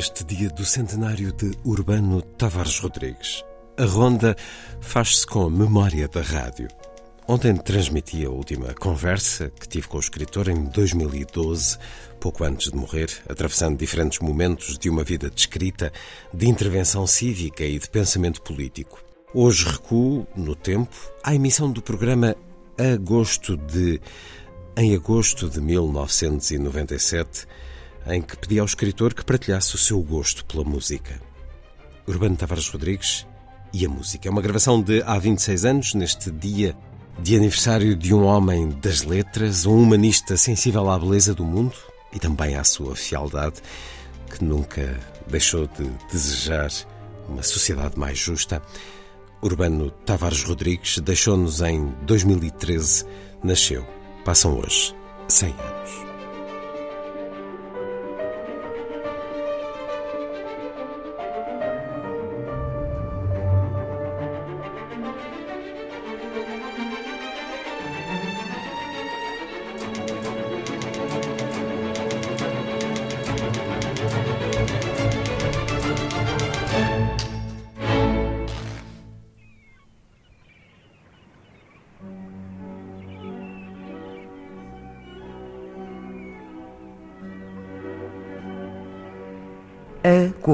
Neste dia do centenário de Urbano Tavares Rodrigues, a ronda faz-se com a memória da rádio. Ontem transmiti a última conversa que tive com o escritor em 2012, pouco antes de morrer, atravessando diferentes momentos de uma vida de escrita, de intervenção cívica e de pensamento político. Hoje recuo no tempo à emissão do programa Agosto de em agosto de 1997 em que pedi ao escritor que partilhasse o seu gosto pela música. Urbano Tavares Rodrigues e a música. É uma gravação de há 26 anos, neste dia de aniversário de um homem das letras, um humanista sensível à beleza do mundo e também à sua fialdade, que nunca deixou de desejar uma sociedade mais justa. Urbano Tavares Rodrigues deixou-nos em 2013, nasceu. Passam hoje 100 anos.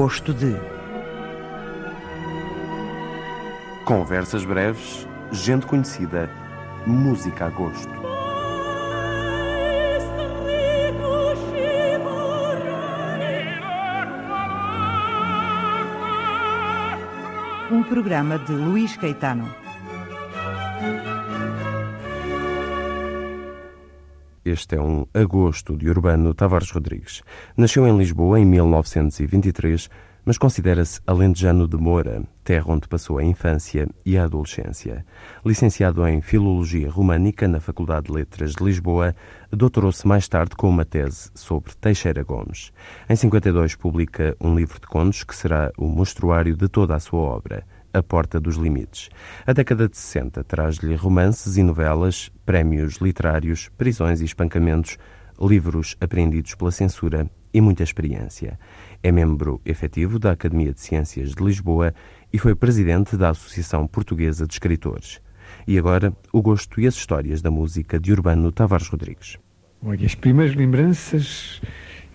Gosto de. Conversas breves, gente conhecida, música a gosto. Um programa de Luís Caetano. Este é um agosto de Urbano Tavares Rodrigues. Nasceu em Lisboa em 1923, mas considera-se alentejano de Moura, terra onde passou a infância e a adolescência. Licenciado em Filologia Românica na Faculdade de Letras de Lisboa, doutorou-se mais tarde com uma tese sobre Teixeira Gomes. Em 52 publica um livro de contos que será o mostruário de toda a sua obra. A Porta dos Limites. A década de 60 traz-lhe romances e novelas, prémios literários, prisões e espancamentos, livros apreendidos pela censura e muita experiência. É membro efetivo da Academia de Ciências de Lisboa e foi presidente da Associação Portuguesa de Escritores. E agora, o gosto e as histórias da música de Urbano Tavares Rodrigues. Olha, as primeiras lembranças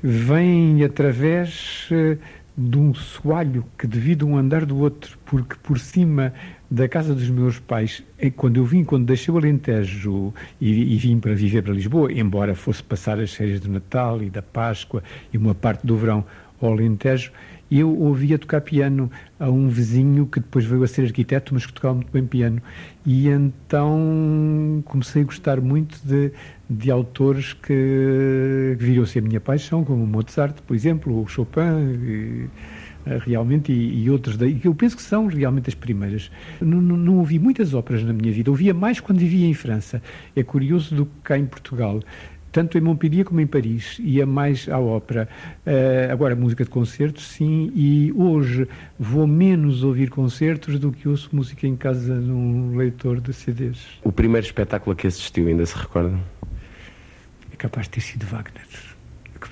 vêm através eh, de um soalho que divide um andar do outro, porque por cima da casa dos meus pais, é quando eu vim, quando deixei o Alentejo e, e, vim para viver para Lisboa, embora fosse passar as férias do Natal e da Páscoa e uma parte do verão ao Alentejo, eu ouvia tocar piano a um vizinho que depois veio a ser arquiteto, mas que tocava muito bem piano. E então comecei a gostar muito de, de autores que viram ser a minha paixão, como Mozart, por exemplo, ou Chopin. E, eh, realmente, e, e outros daí, que eu penso que são realmente as primeiras. Não, não, não, ouvi muitas óperas na minha vida, ouvia mais quando vivia em França. É curioso do que cá em Portugal tanto em Montpellier como em Paris, ia mais à ópera. Uh, agora, música de concertos, sim, e hoje vou menos ouvir concertos do que ouço música em casa num leitor de CDs. O primeiro espetáculo a que assistiu, ainda se recorda? É capaz de ter sido Wagner.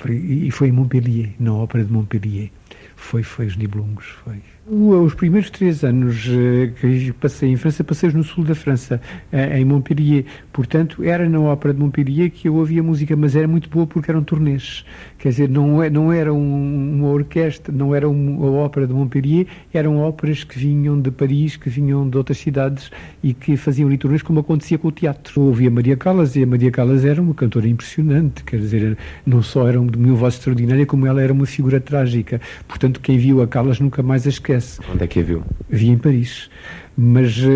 E foi em Montpellier, na ópera de Montpellier. Foi, foi os Nibelungos, foi. Os primeiros três anos eh, que passei em França, passei no sul da França, eh, em Montpellier. Portanto, era na ópera de Montpellier que eu ouvia música, mas era muito boa porque eram turnês. Quer dizer, não, é, não era um, uma orquestra, não era uma ópera de Montpellier, eram óperas que vinham de Paris, que vinham de outras cidades e que faziam ali turnês, como acontecia com o teatro. Eu ouvia Maria Callas e a Maria Callas era uma cantora impressionante, quer dizer, não só era de uma voz extraordinária, como ela era uma figura trágica. Portanto, quem viu a Calas nunca mais a esquece. Onde é que a viu? Vi em Paris. Mas uh,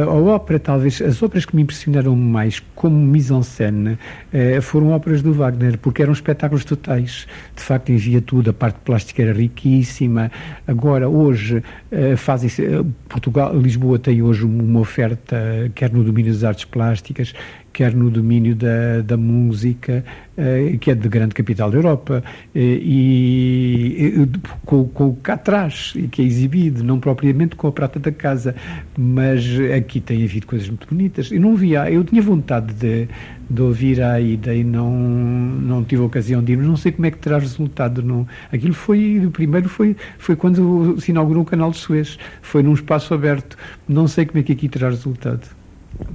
a, a, ópera, talvez, as óperas que me impressionaram mais como mise-en-scène uh, foram óperas do Wagner, porque eram espetáculos totais. De facto, envia tudo, a parte plástica era riquíssima. Agora, hoje, uh, fazem-se. Portugal, Lisboa tem hoje uma oferta, quer no domínio das artes plásticas, quer no domínio da, da música, eh, que é de grande capital da Europa, eh, e, e com, com o cá atrás, que é exibido, não propriamente com a prata da casa, mas aqui tem havido coisas muito bonitas. Eu não via, eu tinha vontade de, de ouvir a ida e não, não tive ocasião de ir, não sei como é que terá resultado. Não. Aquilo foi, o primeiro foi, foi quando se inaugurou o canal de Suez, foi num espaço aberto, não sei como é que aqui terá resultado.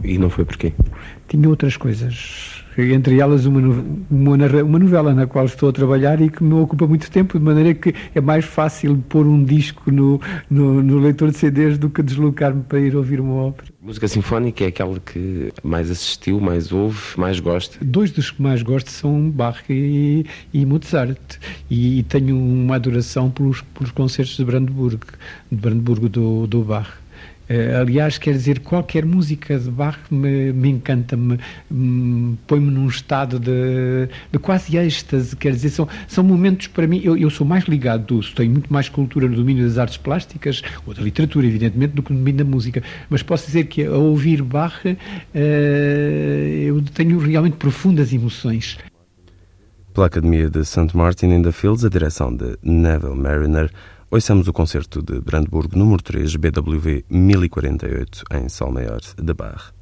E não foi porquê? Tinha outras coisas. Entre elas uma, uma, uma, novela na qual estou a trabalhar e que me ocupa muito tempo, de maneira que é mais fácil pôr um disco no, no, no leitor de CDs do que deslocar-me para ir ouvir uma ópera. Música sinfónica é aquela que mais assistiu, mais ouve, mais gosta? Dois dos que mais gosto são Bach e, e Mozart. E, e, tenho uma adoração pelos, pelos concertos de Brandenburgo, de Brandenburgo do, do Bach. Uh, aliás, quer dizer, qualquer música de Bach me, me encanta, me, me põe-me num estado de, de, quase êxtase, quer dizer, são, são momentos para mim, eu, eu sou mais ligado, tenho muito mais cultura no domínio das artes plásticas, ou da literatura, evidentemente, do que no domínio da música, mas posso dizer que a ouvir Bach uh, eu tenho realmente profundas emoções. Pela Academia de St. Martin in the Fields, a direção de Neville Mariner, Ouçamos o concerto de Brandburgo número 3, BWV 1048, em Sol Maior de Barre.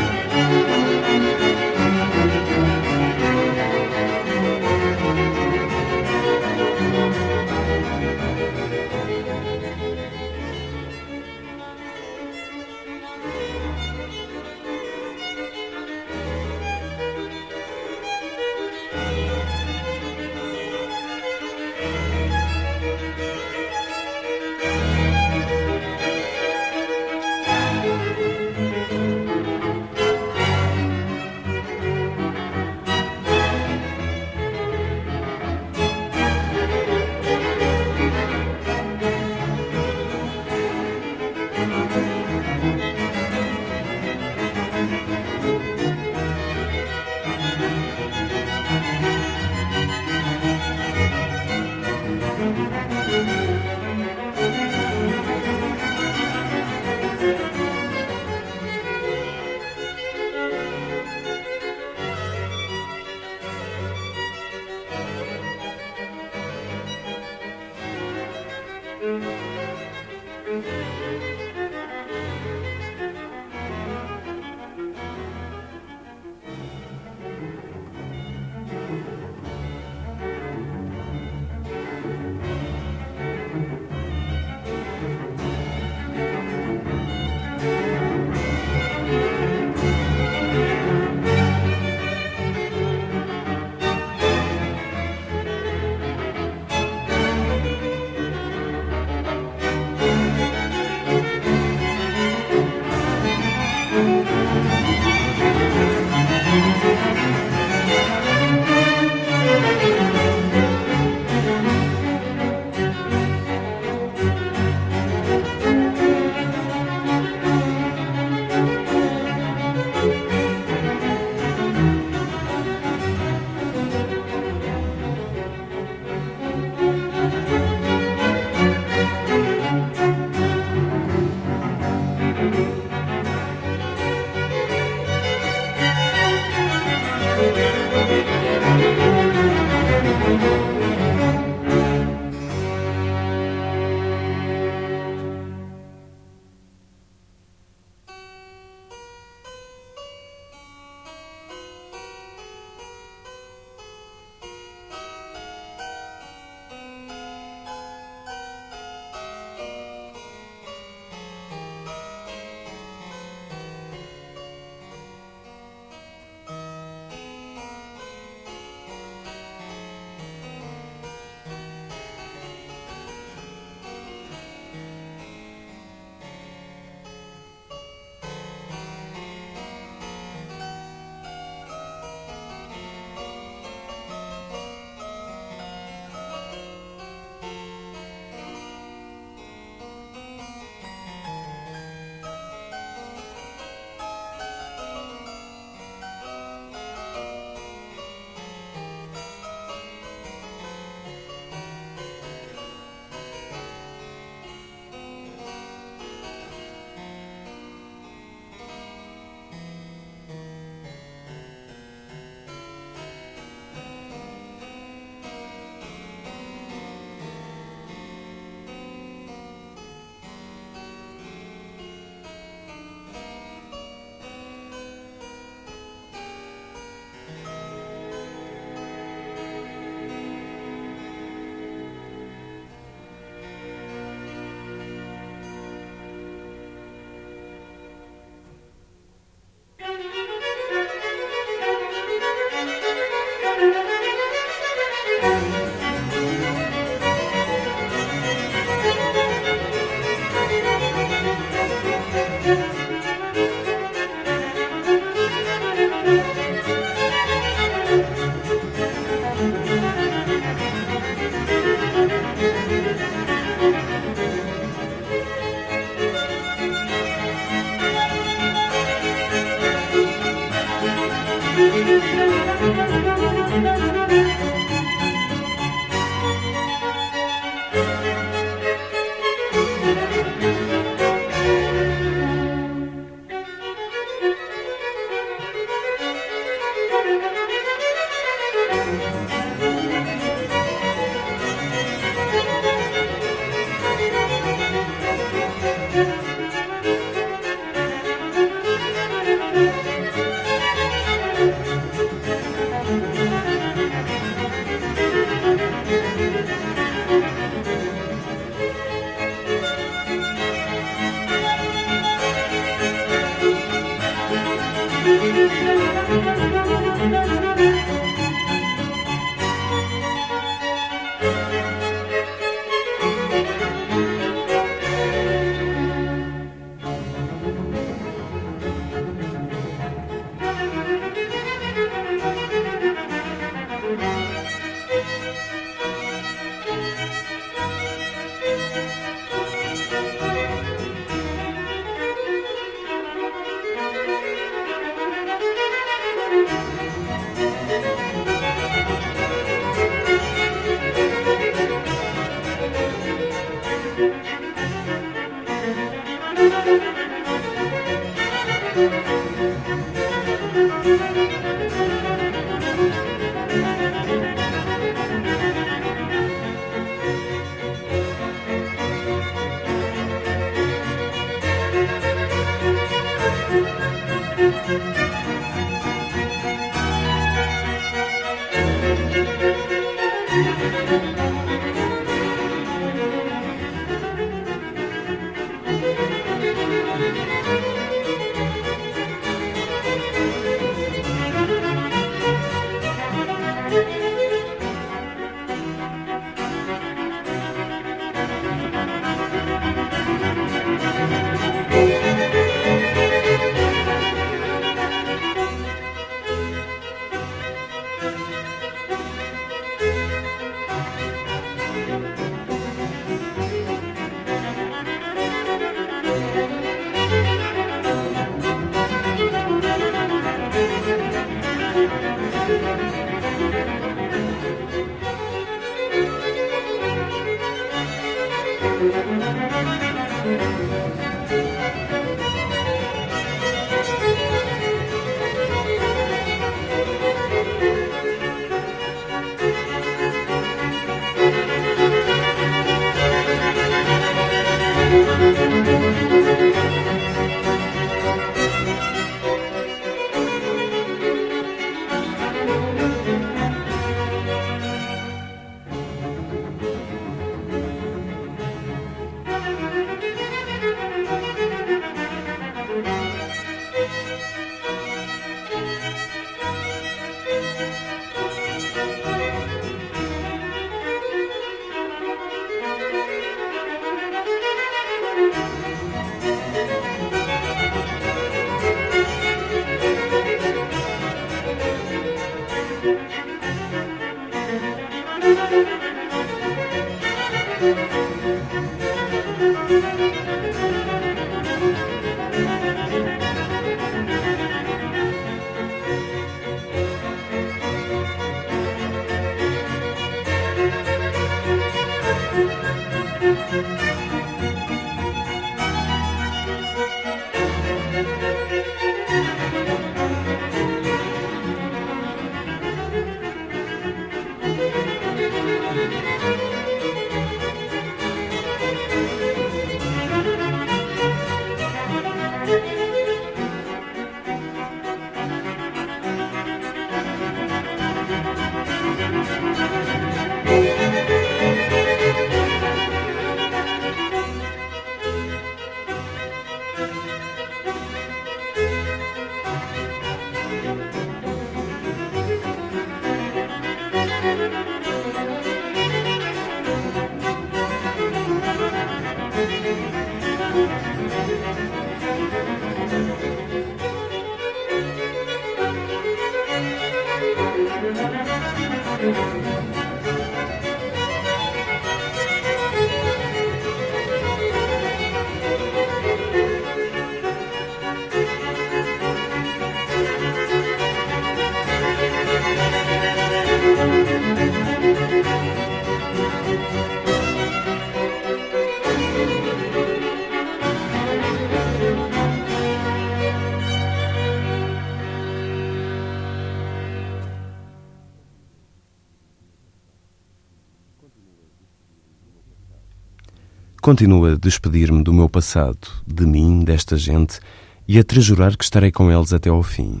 Continuo a despedir-me do meu passado, de mim, desta gente, e a trejurar que estarei com eles até ao fim.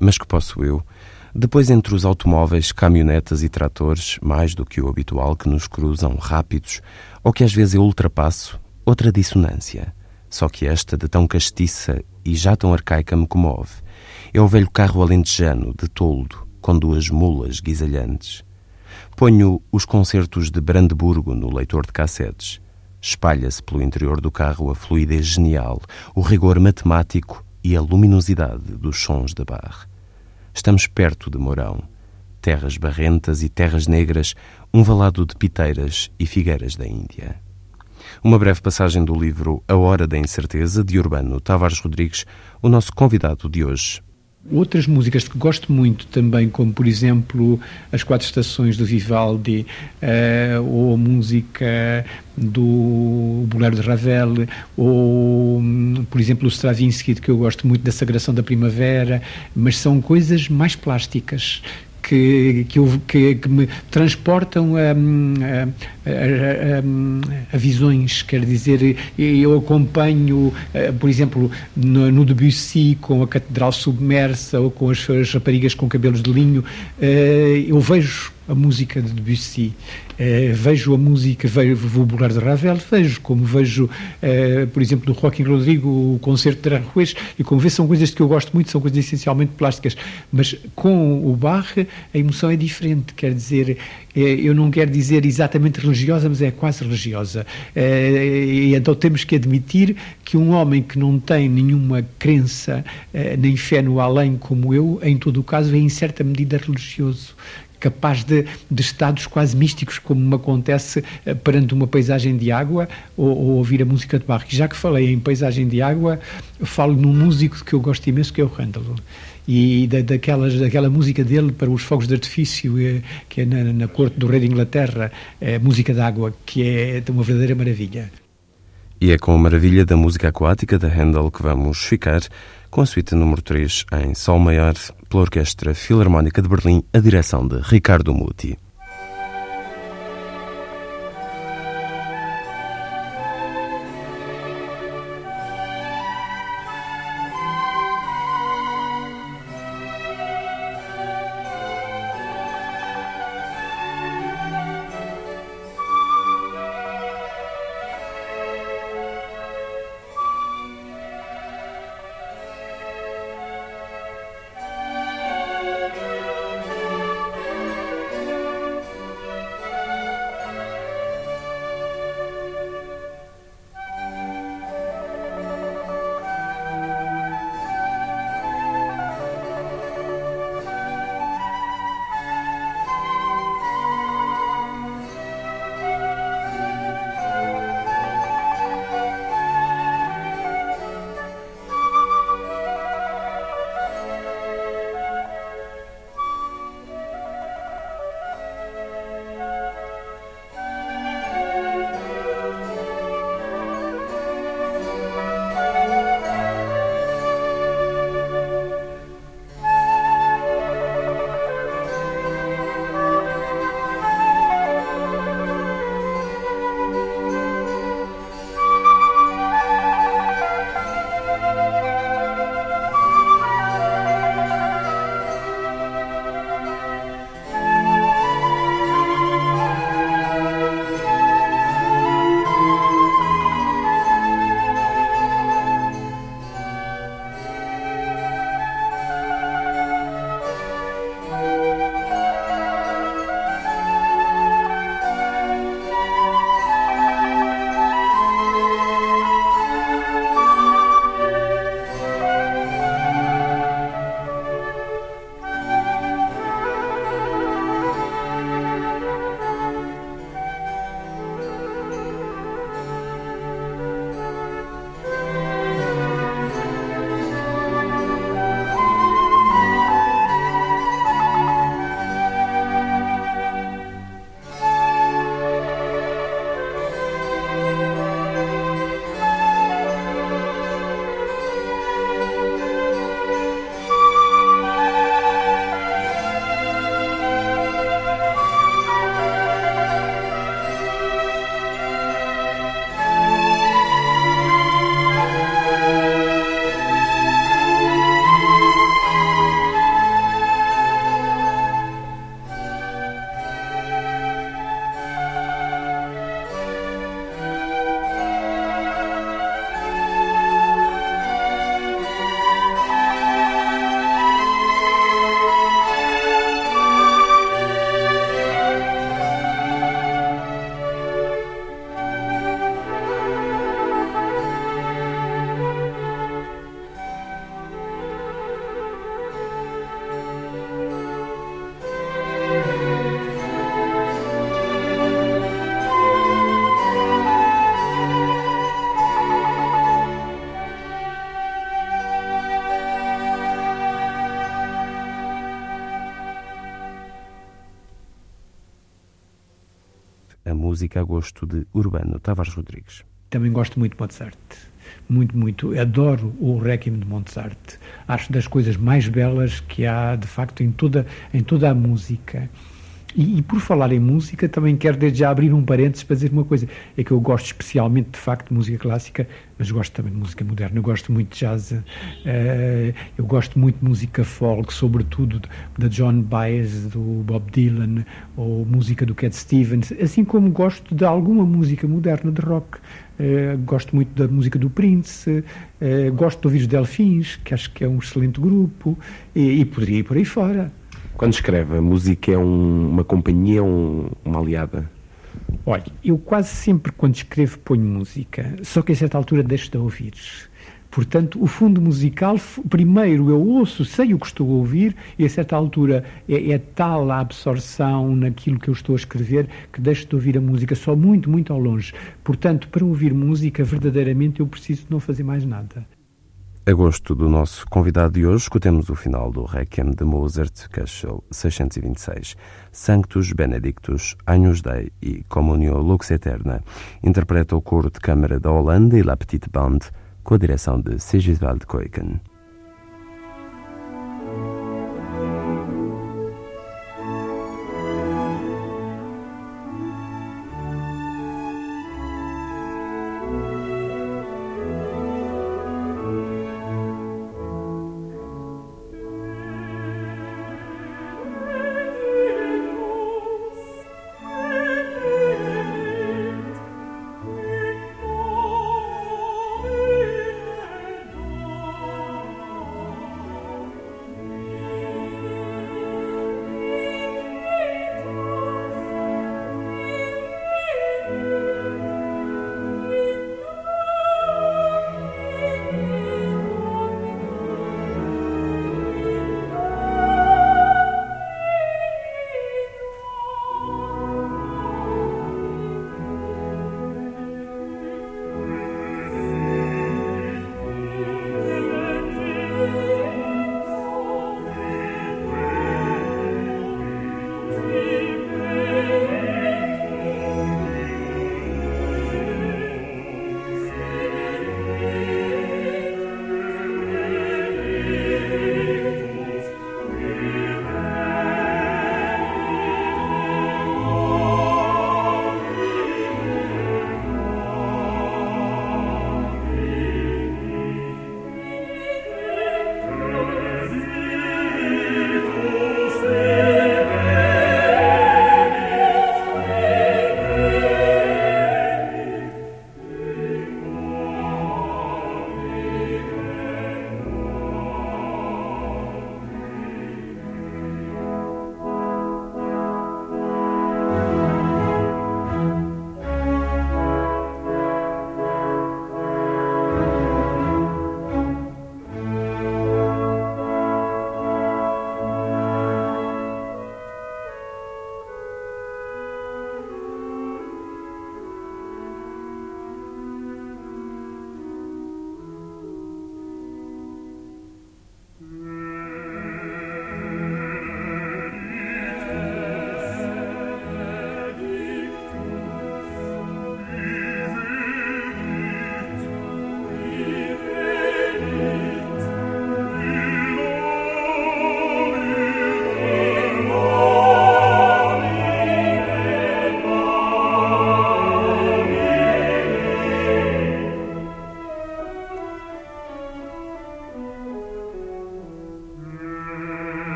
Mas que posso eu, depois entre os automóveis, caminhonetas e tratores, mais do que o habitual que nos cruzam rápidos, ou que às vezes eu ultrapasso, outra dissonância. Só que esta, de tão castiça e já tão arcaica, me comove. É o velho carro alentejano, de toldo, com duas mulas guisalhantes. Ponho os concertos de Brandeburgo no leitor de cassetes Espalha-se pelo interior do carro a fluidez genial, o rigor matemático e a luminosidade dos sons da barra. Estamos perto de Mourão. Terras barrentas e terras negras, um valado de piteiras e figueiras da Índia. Uma breve passagem do livro A Hora da Incerteza, de Urbano Tavares Rodrigues, o nosso convidado de hoje, Outras músicas que gosto muito também, como por exemplo As Quatro Estações do Vivaldi, uh, ou a música do Bolero de Ravel, ou por exemplo o Stravinsky, que eu gosto muito da Sagração da Primavera, mas são coisas mais plásticas que, que, eu, que, que me transportam a, a, a, a, visões, quer dizer, eu acompanho, eh, por exemplo, no, no, Debussy com a Catedral Submersa ou com as, as raparigas com cabelos de linho, eh, eu vejo a música de Debussy, eh, vejo a música, vejo o Bolero de Ravel, vejo como vejo, eh, por exemplo, do Joaquim Rodrigo, o concerto de Aranjuez, e como vê, são coisas que eu gosto muito, são coisas essencialmente plásticas, mas com o Bach a emoção é diferente, quer dizer, eh, eu não quero dizer exatamente religiosa, mas é quase religiosa, eh, e então temos que admitir que um homem que não tem nenhuma crença, eh, nem fé no além como eu, em todo o caso é em certa medida religioso, capaz de, de, estados quase místicos, como acontece eh, perante uma paisagem de água ou, ou ouvir a música de Bach. Já que falei em paisagem de água, falo num músico que eu gosto imenso, que é o Handel e da, daquelas, daquela música dele para os fogos de artifício, eh, que é na, na corte do rei de Inglaterra, é, música d'água, que é uma verdadeira maravilha. E é com a maravilha da música aquática da Handel que vamos ficar com a suíte número 3 em Sol Maior, pela Orquestra Filarmónica de Berlim, a direção de Ricardo Muti. Música a gosto de Urbano Tavares Rodrigues. Também gosto muito de Mozart. Muito, muito. Adoro o Requiem de Mozart. Acho das coisas mais belas que há, de facto, em toda, em toda a música. E, e, por falar em música, também quero desde já abrir um parênteses para dizer uma coisa. É que eu gosto especialmente, de facto, de música clássica, mas gosto também de música moderna. Eu gosto muito de jazz, uh, eu gosto muito de música folk, sobretudo da John Baez, do Bob Dylan, ou música do Cat Stevens, assim como gosto de alguma música moderna de rock. Uh, gosto muito da música do Prince, uh, gosto de ouvir os Delfins, que acho que é um excelente grupo, e, e poderia ir por aí fora. Quando escreve, a música é um, uma companhia, um, uma aliada? Olha, eu quase sempre quando escrevo ponho música, só que a certa altura deixo de ouvir. Portanto, o fundo musical, primeiro eu ouço, sei o que estou a ouvir, e a certa altura é, é, tal a absorção naquilo que eu estou a escrever que deixo de ouvir a música só muito, muito ao longe. Portanto, para ouvir música, verdadeiramente eu preciso não fazer mais nada. A gosto do nosso convidado de hoje, escutemos o final do Requiem de Mozart, Cashel 626, Sanctus Benedictus, Agnus Dei e Communio Lux Eterna. Interpreta o coro de câmara da Holanda e La Petite Bande, com a direção de Sigiswald Koiken.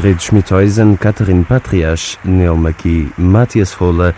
Ingrid Schmidhuisen, Catherine Patrias, Neil McKee, Matthias Holla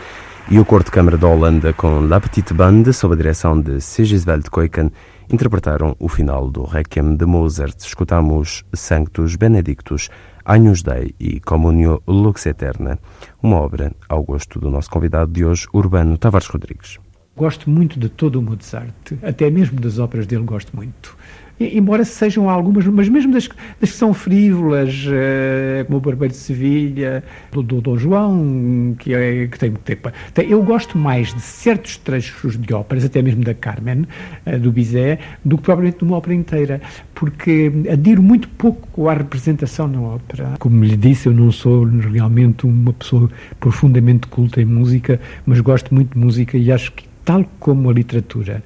e o Cor de Câmara da Holanda com La Petite Bande, sob a direção de Sigisveld Koiken, interpretaram o final do Requiem de Mozart. Escutamos Sanctus Benedictus, Agnus Dei e Communio Lux Eterna, uma obra ao gosto do nosso convidado de hoje, Urbano Tavares Rodrigues. Gosto muito de todo o Mozart, até mesmo das óperas dele gosto muito embora sejam algumas, mas mesmo das, das que são frívolas, uh, como o Barbeiro de Sevilha, do, do João, que, é, que tem, tem, tem, Eu gosto mais de certos trechos de óperas, até mesmo da Carmen, uh, do Bizet, do que propriamente de uma ópera inteira, porque adiro muito pouco à representação na ópera. Como lhe disse, eu não sou realmente uma pessoa profundamente culta em música, mas gosto muito de música e acho que, tal como a literatura,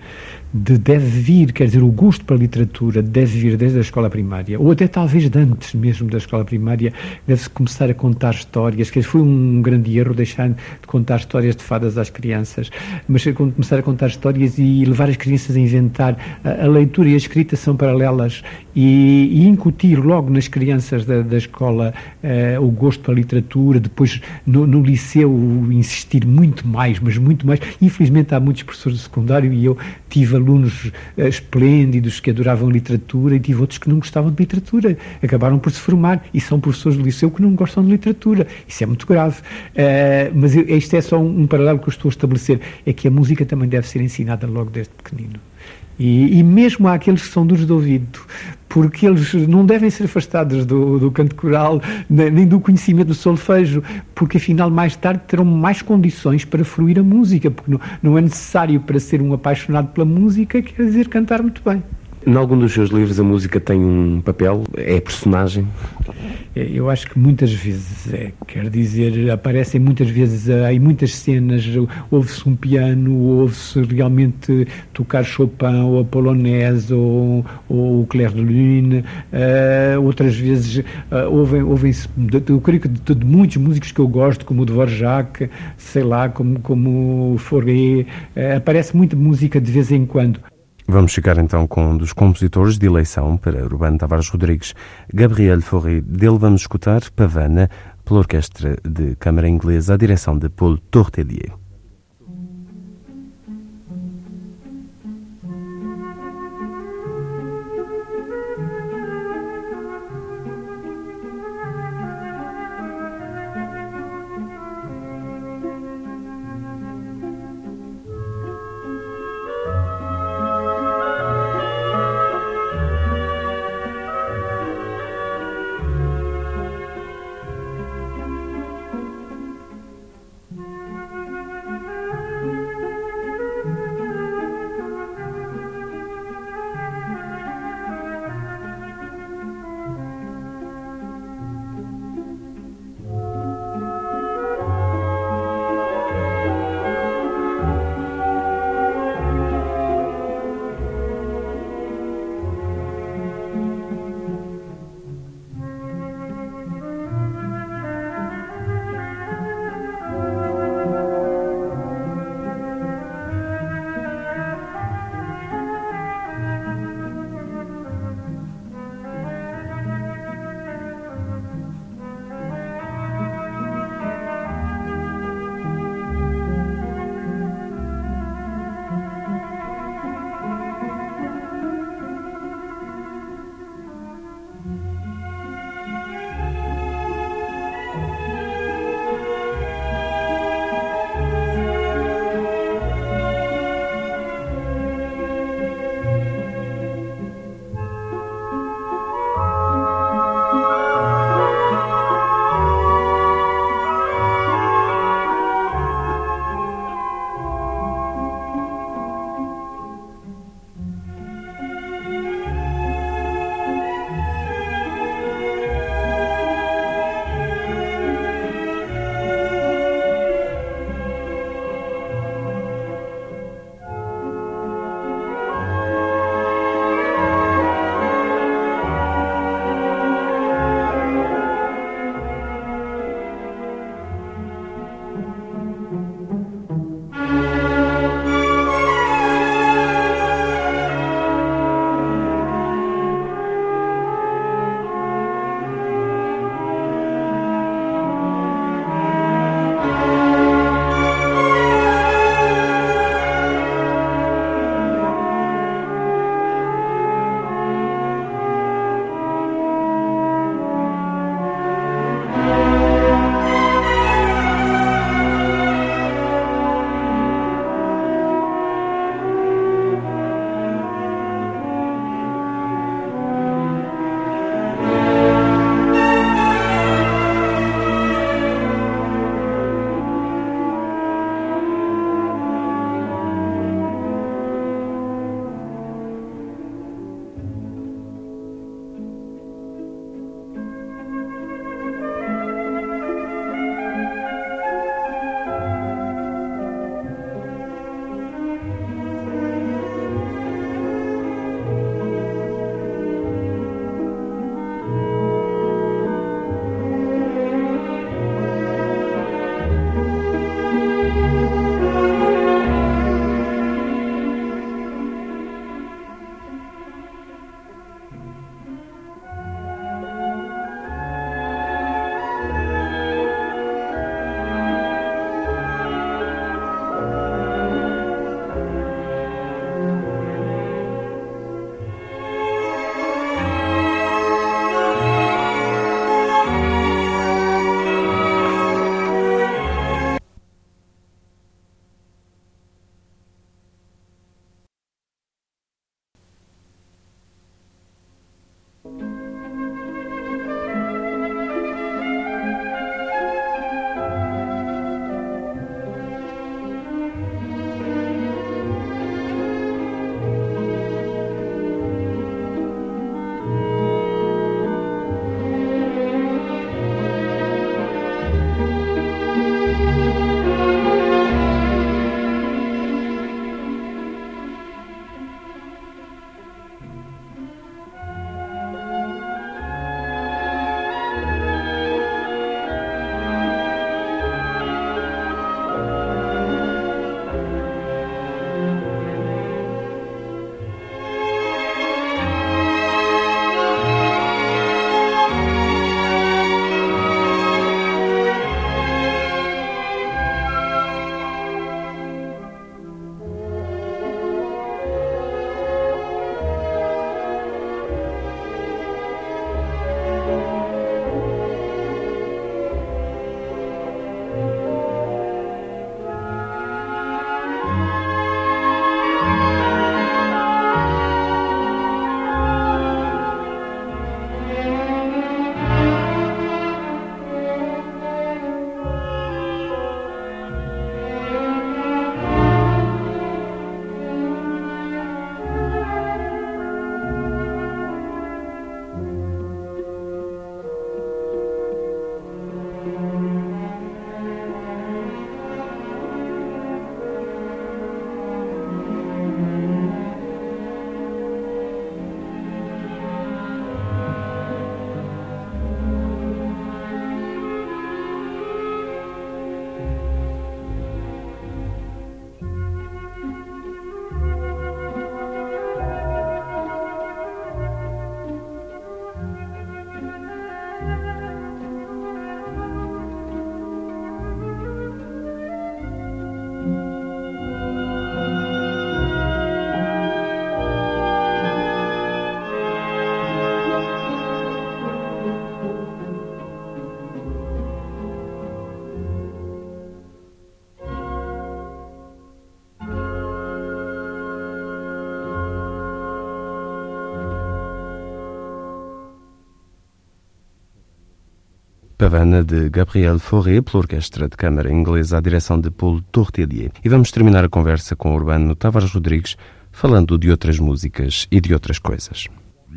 de deve vir, quer dizer, o gosto para a literatura deve vir desde a escola primária, ou até talvez antes mesmo da escola primária, deve-se começar a contar histórias, que foi um grande erro deixar de contar histórias de fadas às crianças, mas começar a contar histórias e levar as crianças a inventar. A, a leitura e a escrita são paralelas e, e incutir logo nas crianças da, da escola uh, o gosto pela literatura, depois no, no liceu insistir muito mais, mas muito mais. Infelizmente há muitos professores de secundário e eu tive alunos uh, esplêndidos que adoravam literatura e tive outros que não gostavam de literatura. Acabaram por se formar e são professores do liceu que não gostam de literatura. Isso é muito grave. Uh, mas este é só um, um paralelo que eu estou a estabelecer. É que a música também deve ser ensinada logo desde pequenino. E, e, mesmo àqueles que são duros de ouvido, porque eles não devem ser afastados do, do canto coral, nem do conhecimento do solfejo, porque afinal mais tarde terão mais condições para fruir a música, porque não, não é necessário para ser um apaixonado pela música, quer dizer cantar muito bem. Em algum dos seus livros a música tem um papel? É personagem? Eu acho que muitas vezes é, quer dizer, aparecem muitas vezes eh, em muitas cenas, ouve-se um piano, ouve-se realmente tocar Chopin ou a Polonaise ou, ou o Clair de Lune, uh, outras vezes uh, ouvem, ouvem-se, eu creio que de, de, muitos músicos que eu gosto, como o Dvorak, sei lá, como, como Fauré, uh, aparece muita música de vez em quando. Vamos chegar então com um dos compositores de eleição para Urbano Tavares Rodrigues, Gabriel Fauré. Dele vamos escutar Pavana, pela Orquestra de Câmara Inglesa, a direção de Paul Tortelier. Copacabana de Gabriel Fauré, pela Orquestra de Câmara Inglesa, à direção de Paul Tourtellier. E vamos terminar a conversa com o Urbano Tavares Rodrigues, falando de outras músicas e de outras coisas.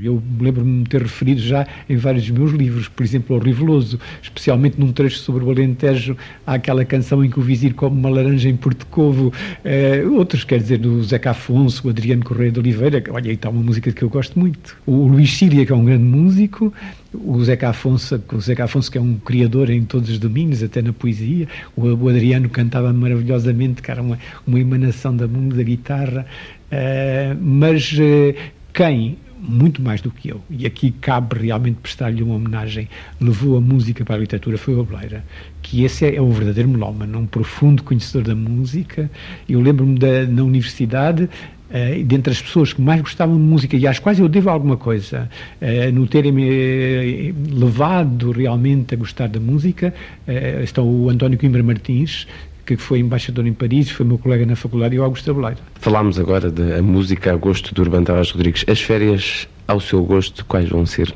Eu lembro-me de ter referido já em vários dos meus livros, por exemplo, ao Riveloso, especialmente num trecho sobre o Alentejo, há aquela canção em que o vizir come uma laranja em Porto Covo, eh, outros, quer dizer, do Zeca Afonso, o Adriano Correia de Oliveira, olha, aí está uma música que eu gosto muito. O Luís Síria, que é um grande músico, o Zeca Afonso, o Zeca Afonso que é um criador em todos os domínios, até na poesia, o, Adriano cantava maravilhosamente, que era uma, uma emanação da, da guitarra, eh, mas eh, quem? Muito mais do que eu, e aqui cabe realmente prestar-lhe uma homenagem, levou a música para a literatura foi o Ableira, que esse é, é um verdadeiro melómano, um profundo conhecedor da música. Eu lembro-me na universidade, Uh, dentre as pessoas que mais gostavam de música e às quais eu devo alguma coisa, uh, no terem-me eh, levado realmente a gostar da música, uh, estão o António Coimbra Martins, que foi embaixador em Paris, foi meu colega na faculdade, e o Augusto Tabuleiro. Falámos agora da música a gosto do Urbano Tavares Rodrigues. As férias, ao seu gosto, quais vão ser?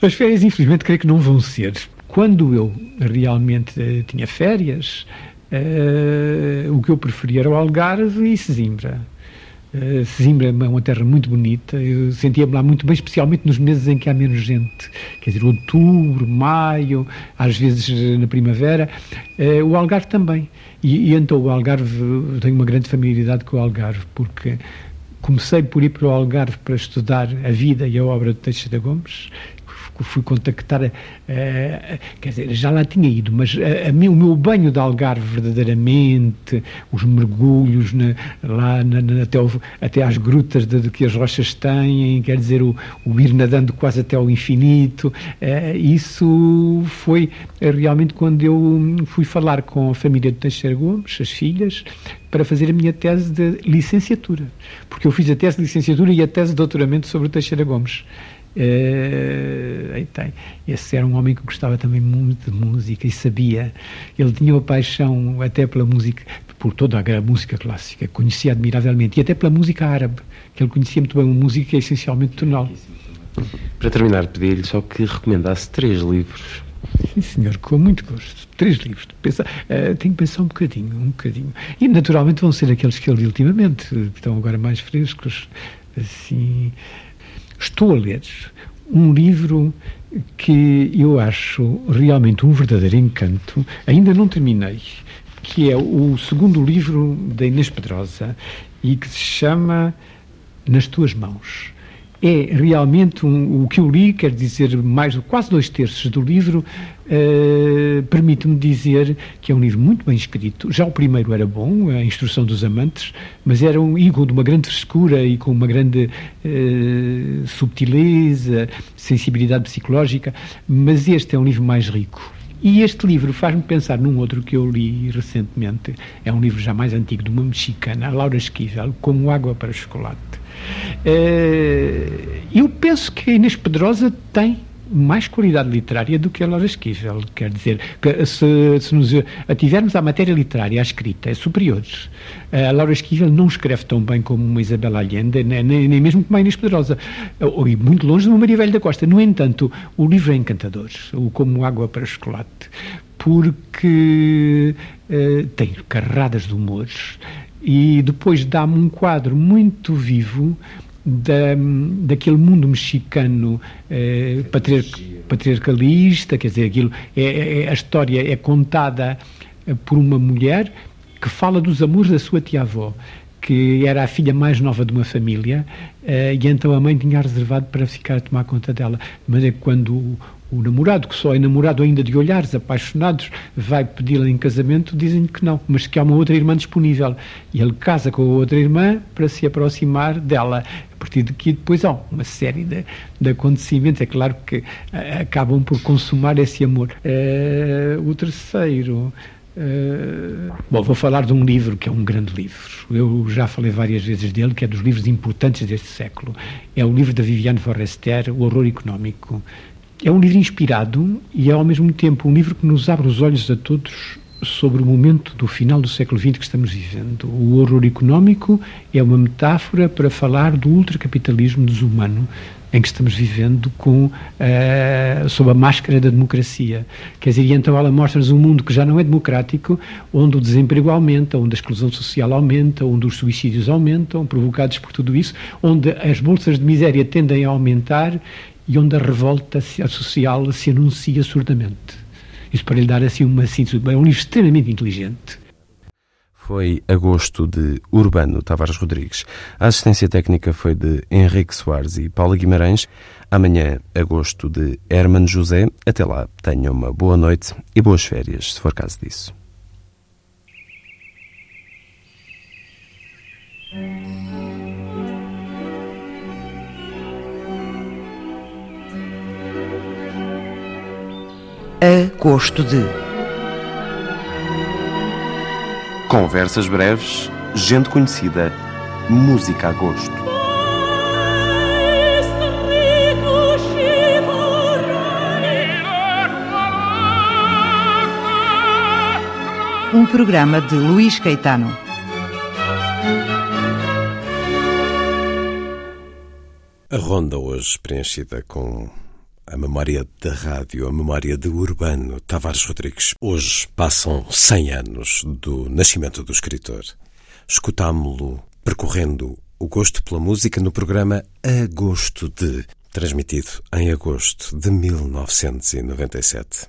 As férias, infelizmente, creio que não vão ser. Quando eu realmente tinha férias, uh, o que eu preferia era o Algarve e Sesimbra. Uh, Sesimbra é uma terra muito bonita, eu sentia-me lá muito bem, especialmente nos meses em que há menos gente, quer dizer, outubro, maio, às vezes na primavera, uh, o Algarve também. E, e, então o Algarve, eu tenho uma grande familiaridade com o Algarve, porque comecei por ir para o Algarve para estudar a vida e a obra de Teixeira Gomes, fui contactar, uh, quer dizer, já lá tinha ido, mas a, a o meu banho de Algarve verdadeiramente, os mergulhos na, lá na, na, até, o, até às grutas de, de, que as rochas têm, quer dizer, o, o ir nadando quase até ao infinito, uh, isso foi realmente quando eu fui falar com a família de Teixeira Gomes, as filhas, para fazer a minha tese de licenciatura, porque eu fiz a tese de licenciatura e a tese de doutoramento sobre o Teixeira Gomes. Uh, aí tem. Esse era um homem que gostava também muito de música e sabia. Ele tinha uma paixão até pela música, por toda a música clássica, conhecia admiravelmente, e até pela música árabe, que ele conhecia muito bem uma música é essencialmente tonal. Para terminar, pedi-lhe só que recomendasse três livros. Sim, senhor, com muito gosto. Três livros. Pensa, uh, tenho que pensar um bocadinho, um bocadinho. E naturalmente vão ser aqueles que eu li ultimamente, que estão agora mais frescos. Assim. Estou a ler um livro que eu acho realmente um verdadeiro encanto, ainda não terminei, que é o segundo livro da Inês Pedrosa e que se chama Nas Tuas Mãos é realmente um, o que eu li, quer dizer, mais quase dois terços do livro, uh, permite-me dizer que é um livro muito bem escrito. Já o primeiro era bom, a Instrução dos Amantes, mas era um higo de uma grande frescura e com uma grande uh, subtileza, sensibilidade psicológica, mas este é um livro mais rico. E este livro faz-me pensar num outro que eu li recentemente. É um livro já mais antigo, de uma mexicana, Laura Esquivel, Como Água para Chocolate eu penso que a Inês Pedrosa tem mais qualidade literária do que a Laura Esquivel. Quer dizer, que se, se nos ativermos à matéria literária, à escrita, é superior. A Laura Esquivel não escreve tão bem como uma Isabela Allende, nem, nem mesmo como a Inês Pedrosa, e muito longe de uma Maria Velha da Costa. No entanto, o livro é encantador, o Como Água para Chocolate, porque uh, tem carradas de humores e depois dá-me um quadro muito vivo da, daquele mundo mexicano eh, patriarcalista, quer dizer, aquilo, é, é, é, a história é contada eh, por uma mulher que fala dos amores da sua tia-avó, que era a filha mais nova de uma família, eh, e então a mãe tinha reservado para ficar a tomar conta dela. Mas é quando o namorado, que só é namorado ainda de olhares apaixonados, vai pedi-la em casamento, dizem-lhe que não, mas que há uma outra irmã disponível. E ele casa com a outra irmã para se aproximar dela. A partir daqui, depois há uma série de, de acontecimentos. É claro que uh, acabam por consumar esse amor. Uh, o terceiro. Uh, bom, vou falar de um livro que é um grande livro. Eu já falei várias vezes dele, que é dos livros importantes deste século. É o livro da Viviane Forrester, O Horror Económico é um livro inspirado e é ao mesmo tempo um livro que nos abre os olhos a todos sobre o momento do final do século XX que estamos vivendo. O horror económico é uma metáfora para falar do ultracapitalismo desumano em que estamos vivendo com, uh, sob a máscara da democracia. Quer dizer, então ela mostra-nos um mundo que já não é democrático, onde o desemprego aumenta, onde a exclusão social aumenta, onde os suicídios aumentam, provocados por tudo isso, onde as bolsas de miséria tendem a aumentar e onde a revolta social se anuncia surdamente. Isso para lhe dar assim uma síntese. É um livro extremamente inteligente. Foi agosto de Urbano Tavares Rodrigues. A assistência técnica foi de Henrique Soares e Paula Guimarães. Amanhã, agosto de Herman José. Até lá, tenham uma boa noite e boas férias, se for caso disso. Agosto de Conversas breves, gente conhecida, música a gosto. Um programa de Luís Caetano. A ronda hoje preenchida com a memória da rádio, a memória de Urbano Tavares Rodrigues. Hoje passam 100 anos do nascimento do escritor. Escutámo-lo percorrendo o gosto pela música no programa Agosto de, transmitido em agosto de 1997.